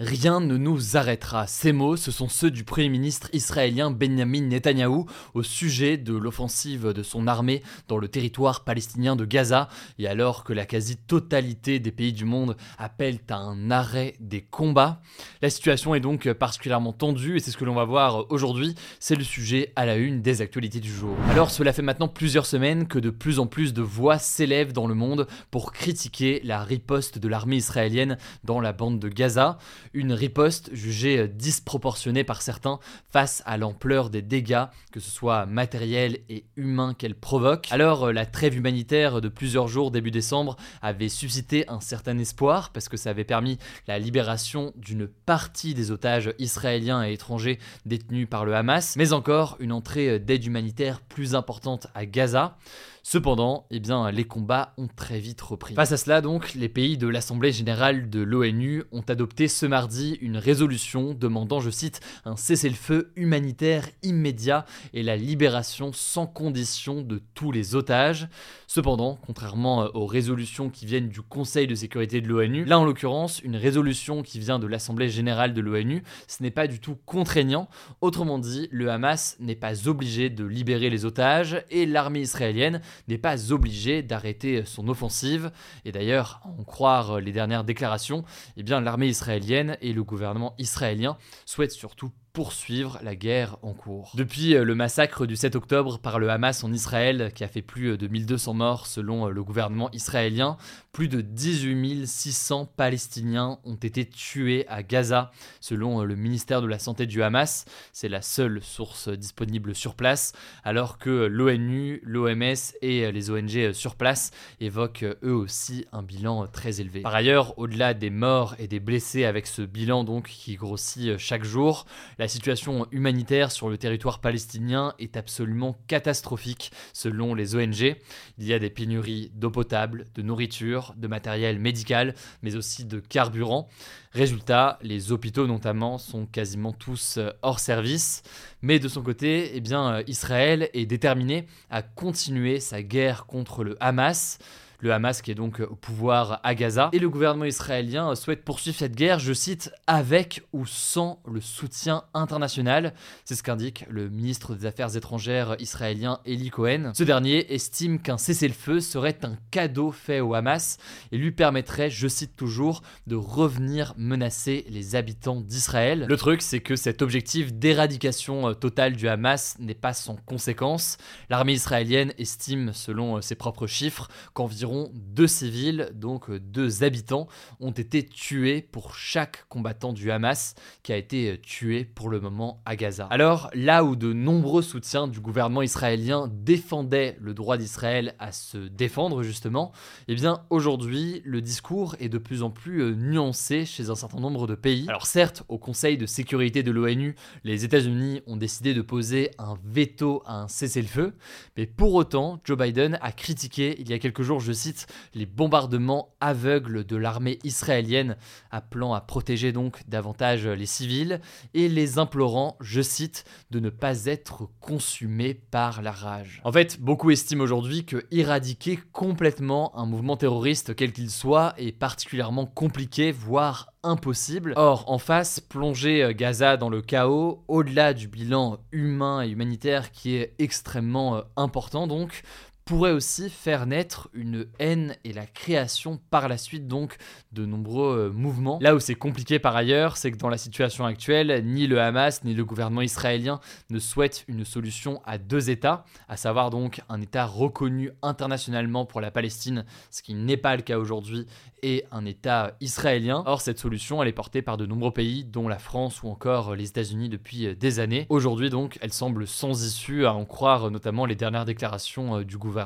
Rien ne nous arrêtera. Ces mots, ce sont ceux du Premier ministre israélien Benjamin Netanyahou au sujet de l'offensive de son armée dans le territoire palestinien de Gaza, et alors que la quasi-totalité des pays du monde appellent à un arrêt des combats. La situation est donc particulièrement tendue, et c'est ce que l'on va voir aujourd'hui, c'est le sujet à la une des actualités du jour. Alors cela fait maintenant plusieurs semaines que de plus en plus de voix s'élèvent dans le monde pour critiquer la riposte de l'armée israélienne dans la bande de Gaza une riposte jugée euh, disproportionnée par certains face à l'ampleur des dégâts, que ce soit matériels et humains qu'elle provoque. Alors euh, la trêve humanitaire de plusieurs jours début décembre avait suscité un certain espoir parce que ça avait permis la libération d'une partie des otages israéliens et étrangers détenus par le Hamas, mais encore une entrée euh, d'aide humanitaire plus importante à Gaza. Cependant, eh les combats ont très vite repris. Face à cela, donc, les pays de l'Assemblée générale de l'ONU ont adopté ce mardi une résolution demandant, je cite, un cessez-le-feu humanitaire immédiat et la libération sans condition de tous les otages. Cependant, contrairement aux résolutions qui viennent du Conseil de sécurité de l'ONU, là en l'occurrence, une résolution qui vient de l'Assemblée générale de l'ONU, ce n'est pas du tout contraignant. Autrement dit, le Hamas n'est pas obligé de libérer les otages et l'armée israélienne n'est pas obligé d'arrêter son offensive. Et d'ailleurs, à en croire les dernières déclarations, eh l'armée israélienne et le gouvernement israélien souhaitent surtout poursuivre la guerre en cours. Depuis euh, le massacre du 7 octobre par le Hamas en Israël, qui a fait plus euh, de 1200 morts selon euh, le gouvernement israélien, plus de 18 600 Palestiniens ont été tués à Gaza, selon le ministère de la Santé du Hamas. C'est la seule source disponible sur place, alors que l'ONU, l'OMS et les ONG sur place évoquent eux aussi un bilan très élevé. Par ailleurs, au-delà des morts et des blessés avec ce bilan donc qui grossit chaque jour, la situation humanitaire sur le territoire palestinien est absolument catastrophique selon les ONG. Il y a des pénuries d'eau potable, de nourriture, de matériel médical, mais aussi de carburant. Résultat, les hôpitaux notamment sont quasiment tous euh, hors service. Mais de son côté, eh bien, euh, Israël est déterminé à continuer sa guerre contre le Hamas le Hamas qui est donc au pouvoir à Gaza. Et le gouvernement israélien souhaite poursuivre cette guerre, je cite, avec ou sans le soutien international. C'est ce qu'indique le ministre des Affaires étrangères israélien Eli Cohen. Ce dernier estime qu'un cessez-le-feu serait un cadeau fait au Hamas et lui permettrait, je cite toujours, de revenir menacer les habitants d'Israël. Le truc, c'est que cet objectif d'éradication totale du Hamas n'est pas sans conséquences. L'armée israélienne estime, selon ses propres chiffres, qu'environ deux civils, donc euh, deux habitants, ont été tués pour chaque combattant du Hamas qui a été euh, tué pour le moment à Gaza. Alors là où de nombreux soutiens du gouvernement israélien défendaient le droit d'Israël à se défendre justement, eh bien aujourd'hui le discours est de plus en plus euh, nuancé chez un certain nombre de pays. Alors certes, au Conseil de sécurité de l'ONU, les États-Unis ont décidé de poser un veto à un cessez-le-feu, mais pour autant, Joe Biden a critiqué il y a quelques jours, je cite, les bombardements aveugles de l'armée israélienne, appelant à protéger donc davantage les civils, et les implorant, je cite, de ne pas être consumés par la rage. En fait, beaucoup estiment aujourd'hui que éradiquer complètement un mouvement terroriste, quel qu'il soit, est particulièrement compliqué, voire impossible. Or, en face, plonger Gaza dans le chaos, au-delà du bilan humain et humanitaire qui est extrêmement euh, important donc, pourrait aussi faire naître une haine et la création par la suite donc de nombreux euh, mouvements. Là où c'est compliqué par ailleurs, c'est que dans la situation actuelle, ni le Hamas ni le gouvernement israélien ne souhaitent une solution à deux États, à savoir donc un État reconnu internationalement pour la Palestine, ce qui n'est pas le cas aujourd'hui, et un État israélien. Or, cette solution, elle est portée par de nombreux pays, dont la France ou encore les États-Unis depuis euh, des années. Aujourd'hui donc, elle semble sans issue, à en croire notamment les dernières déclarations euh, du gouvernement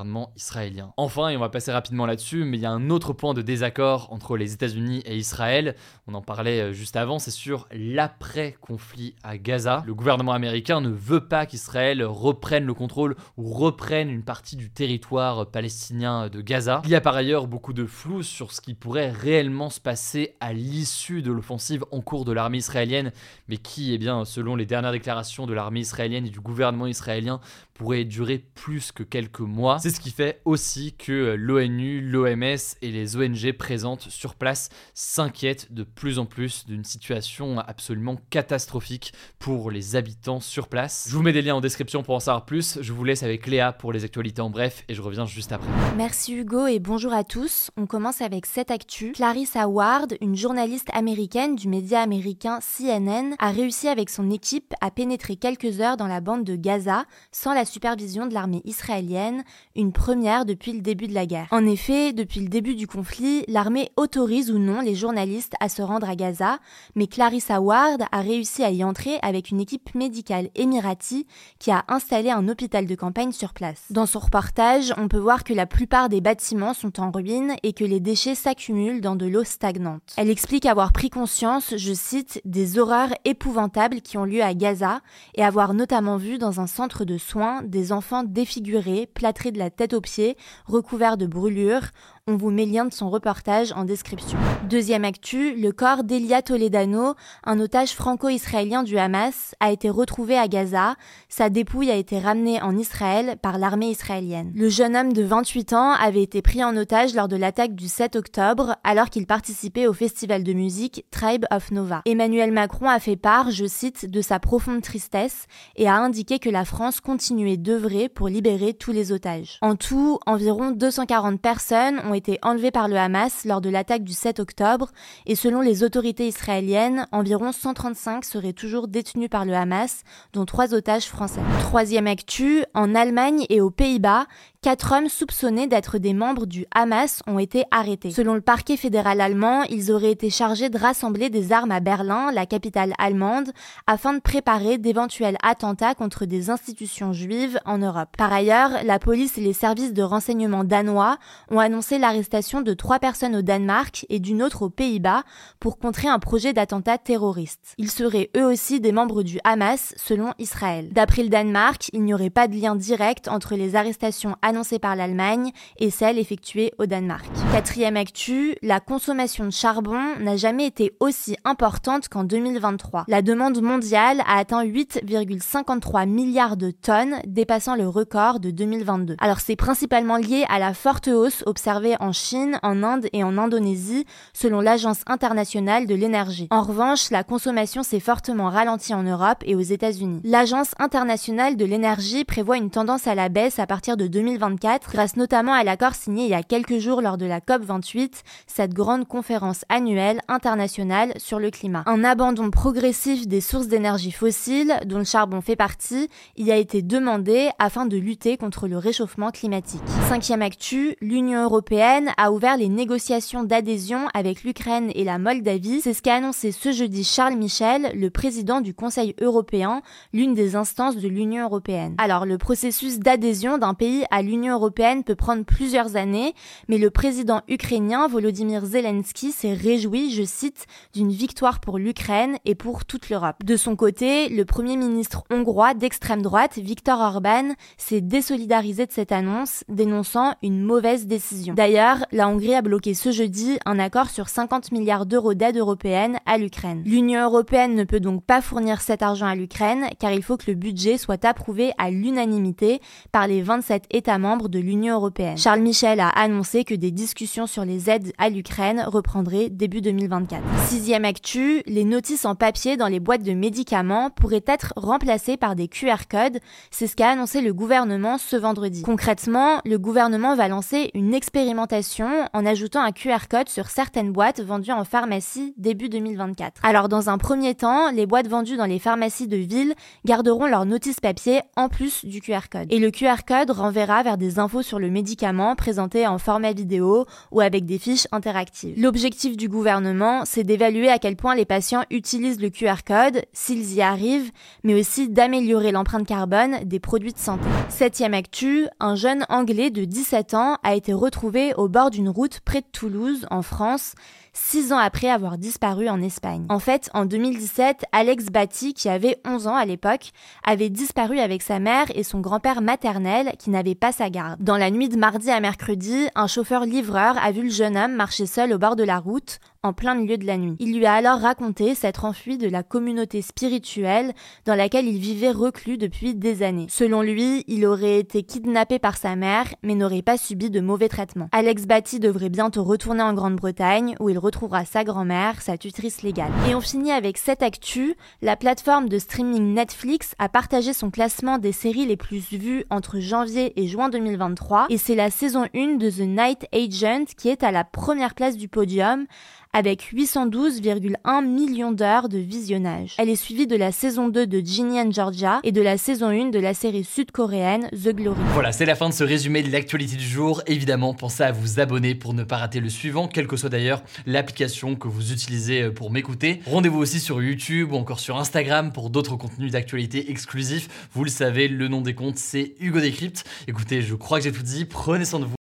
Enfin, et on va passer rapidement là-dessus, mais il y a un autre point de désaccord entre les États-Unis et Israël, on en parlait euh, juste avant, c'est sur l'après-conflit à Gaza. Le gouvernement américain ne veut pas qu'Israël reprenne le contrôle ou reprenne une partie du territoire palestinien de Gaza. Il y a par ailleurs beaucoup de flou sur ce qui pourrait réellement se passer à l'issue de l'offensive en cours de l'armée israélienne, mais qui, eh bien, selon les dernières déclarations de l'armée israélienne et du gouvernement israélien, pourrait durer plus que quelques mois. C'est ce qui fait aussi que l'ONU, l'OMS et les ONG présentes sur place s'inquiètent de plus en plus d'une situation absolument catastrophique pour les habitants sur place. Je vous mets des liens en description pour en savoir plus. Je vous laisse avec Léa pour les actualités en bref et je reviens juste après. Merci Hugo et bonjour à tous. On commence avec cette actu. Clarissa Ward, une journaliste américaine du média américain CNN, a réussi avec son équipe à pénétrer quelques heures dans la bande de Gaza sans la supervision de l'armée israélienne, une première depuis le début de la guerre. En effet, depuis le début du conflit, l'armée autorise ou non les journalistes à se rendre à Gaza, mais Clarissa Ward a réussi à y entrer avec une équipe médicale émirati qui a installé un hôpital de campagne sur place. Dans son reportage, on peut voir que la plupart des bâtiments sont en ruine et que les déchets s'accumulent dans de l'eau stagnante. Elle explique avoir pris conscience, je cite, des horreurs épouvantables qui ont lieu à Gaza et avoir notamment vu dans un centre de soins des enfants défigurés, plâtrés de tête aux pieds, recouverts de brûlures, on vous met lien de son reportage en description. Deuxième actu, le corps d'Elia Toledano, un otage franco-israélien du Hamas, a été retrouvé à Gaza. Sa dépouille a été ramenée en Israël par l'armée israélienne. Le jeune homme de 28 ans avait été pris en otage lors de l'attaque du 7 octobre alors qu'il participait au festival de musique Tribe of Nova. Emmanuel Macron a fait part, je cite, de sa profonde tristesse et a indiqué que la France continuait d'œuvrer pour libérer tous les otages. En tout, environ 240 personnes ont été enlevés par le Hamas lors de l'attaque du 7 octobre et selon les autorités israéliennes, environ 135 seraient toujours détenus par le Hamas, dont trois otages français. Troisième actu, en Allemagne et aux Pays-Bas, Quatre hommes soupçonnés d'être des membres du Hamas ont été arrêtés. Selon le parquet fédéral allemand, ils auraient été chargés de rassembler des armes à Berlin, la capitale allemande, afin de préparer d'éventuels attentats contre des institutions juives en Europe. Par ailleurs, la police les services de renseignement danois ont annoncé l'arrestation de trois personnes au Danemark et d'une autre aux Pays-Bas pour contrer un projet d'attentat terroriste. Ils seraient eux aussi des membres du Hamas, selon Israël. D'après le Danemark, il n'y aurait pas de lien direct entre les arrestations annoncée par l'Allemagne et celle effectuée au Danemark. Quatrième actu, la consommation de charbon n'a jamais été aussi importante qu'en 2023. La demande mondiale a atteint 8,53 milliards de tonnes, dépassant le record de 2022. Alors c'est principalement lié à la forte hausse observée en Chine, en Inde et en Indonésie, selon l'Agence internationale de l'énergie. En revanche, la consommation s'est fortement ralentie en Europe et aux États-Unis. L'Agence internationale de l'énergie prévoit une tendance à la baisse à partir de 2023 grâce notamment à l'accord signé il y a quelques jours lors de la COP28, cette grande conférence annuelle internationale sur le climat. Un abandon progressif des sources d'énergie fossiles, dont le charbon fait partie, y a été demandé afin de lutter contre le réchauffement climatique. Cinquième actu, l'Union européenne a ouvert les négociations d'adhésion avec l'Ukraine et la Moldavie. C'est ce qu'a annoncé ce jeudi Charles Michel, le président du Conseil européen, l'une des instances de l'Union européenne. Alors, le processus d'adhésion d'un pays à l'Union européenne peut prendre plusieurs années, mais le président ukrainien Volodymyr Zelensky s'est réjoui, je cite, d'une victoire pour l'Ukraine et pour toute l'Europe. De son côté, le premier ministre hongrois d'extrême droite, Viktor Orban, s'est désolidarisé de cette annonce, dénonçant une mauvaise décision. D'ailleurs, la Hongrie a bloqué ce jeudi un accord sur 50 milliards d'euros d'aide européenne à l'Ukraine. L'Union européenne ne peut donc pas fournir cet argent à l'Ukraine, car il faut que le budget soit approuvé à l'unanimité par les 27 États membres de l'Union européenne. Charles Michel a annoncé que des discussions sur les aides à l'Ukraine reprendraient début 2024. Sixième actu, les notices en papier dans les boîtes de médicaments pourraient être remplacées par des QR codes. C'est ce qu'a annoncé le gouvernement ce vendredi. Concrètement, le gouvernement va lancer une expérimentation en ajoutant un QR code sur certaines boîtes vendues en pharmacie début 2024. Alors dans un premier temps, les boîtes vendues dans les pharmacies de ville garderont leur notice papier en plus du QR code. Et le QR code renverra vers des infos sur le médicament présenté en format vidéo ou avec des fiches interactives. L'objectif du gouvernement, c'est d'évaluer à quel point les patients utilisent le QR code, s'ils y arrivent, mais aussi d'améliorer l'empreinte carbone des produits de santé. Septième actu, un jeune anglais de 17 ans a été retrouvé au bord d'une route près de Toulouse, en France, six ans après avoir disparu en Espagne. En fait, en 2017, Alex Batty, qui avait 11 ans à l'époque, avait disparu avec sa mère et son grand-père maternel qui n'avait pas sa garde. Dans la nuit de mardi à mercredi, un chauffeur livreur a vu le jeune homme marcher seul au bord de la route, en plein milieu de la nuit. Il lui a alors raconté s'être enfui de la communauté spirituelle dans laquelle il vivait reclus depuis des années. Selon lui, il aurait été kidnappé par sa mère, mais n'aurait pas subi de mauvais traitements. Alex Batty devrait bientôt retourner en Grande-Bretagne, où il retrouvera sa grand-mère, sa tutrice légale. Et on finit avec cette actu. La plateforme de streaming Netflix a partagé son classement des séries les plus vues entre janvier et juin 2023, et c'est la saison 1 de The Night Agent qui est à la première place du podium, avec 812,1 millions d'heures de visionnage. Elle est suivie de la saison 2 de Ginny and Georgia et de la saison 1 de la série sud-coréenne The Glory. Voilà, c'est la fin de ce résumé de l'actualité du jour. Évidemment, pensez à vous abonner pour ne pas rater le suivant, quelle que soit d'ailleurs l'application que vous utilisez pour m'écouter. Rendez-vous aussi sur YouTube ou encore sur Instagram pour d'autres contenus d'actualité exclusifs. Vous le savez, le nom des comptes, c'est Hugo Décrypte. Écoutez, je crois que j'ai tout dit. Prenez soin de vous.